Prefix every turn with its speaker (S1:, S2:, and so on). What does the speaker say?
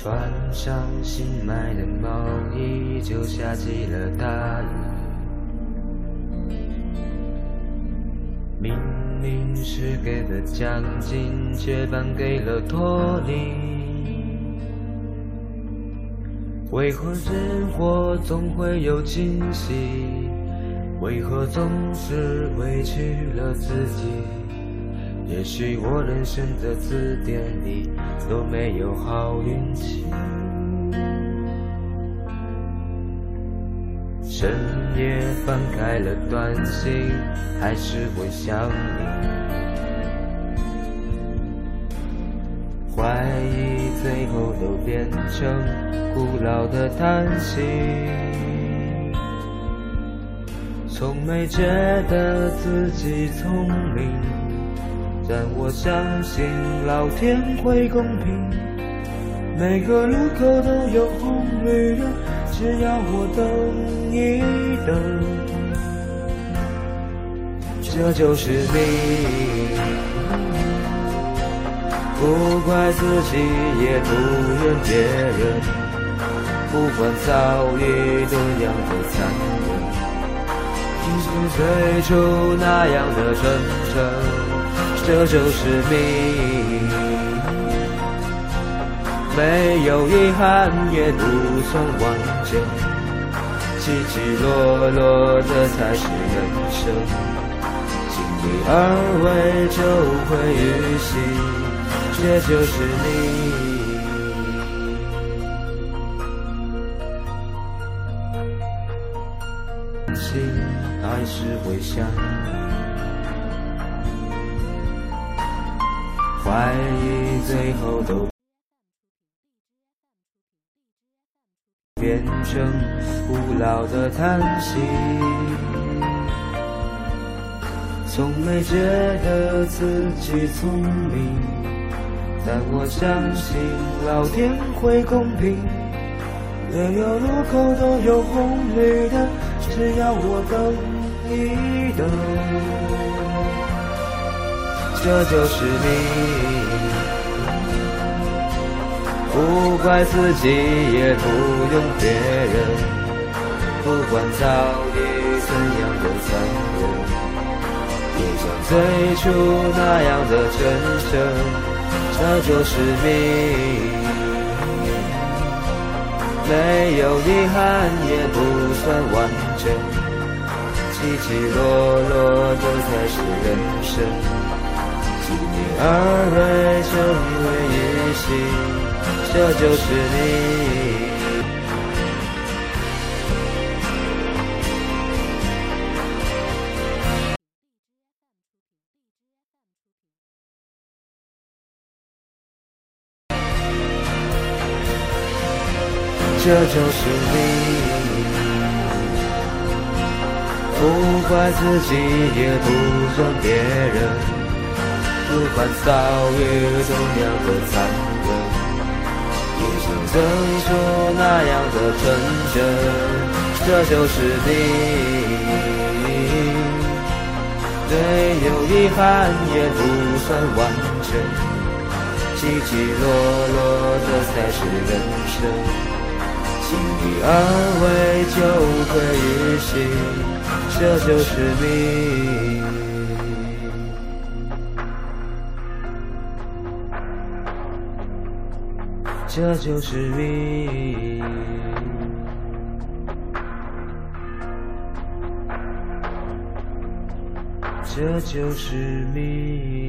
S1: 穿上新买的毛衣，就下起了大雨。明明是给的奖金，却颁给了托尼。为何生活总会有惊喜？为何总是委屈了自己？也许我人生的字典里都没有好运气。深夜翻开了短信，还是会想你。怀疑最后都变成古老的叹息。从没觉得自己聪明，但我相信老天会公平。每个路口都有红绿灯，只要我等一等，这就是命。不怪自己，也不怨别人，不管遭遇怎样的残忍。即使最初那样的真诚，这就是命。没有遗憾也不算完整，起起落落这才是人生。尽力而为就会遇幸，这就是你。心还是会想怀疑最后都变成无聊的叹息。从没觉得自己聪明，但我相信老天会公平。每个路口都有红绿灯，只要我等一等，这就是命。不怪自己，也不用别人，不管遭遇怎样的残忍，也像最初那样的真诚，这就是命。没有遗憾，也不算完整，起起落落，这才是人生。尽力而为，就会遇幸，这就是你。这就是你，不怪自己，也不怨别人，不管遭遇怎样的残忍，也像最初那样的纯真。这就是命，没有遗憾，也不算完整，起起落落，这才是人生。尽力而为就会遇幸，这就是命，这就是命，这就是命。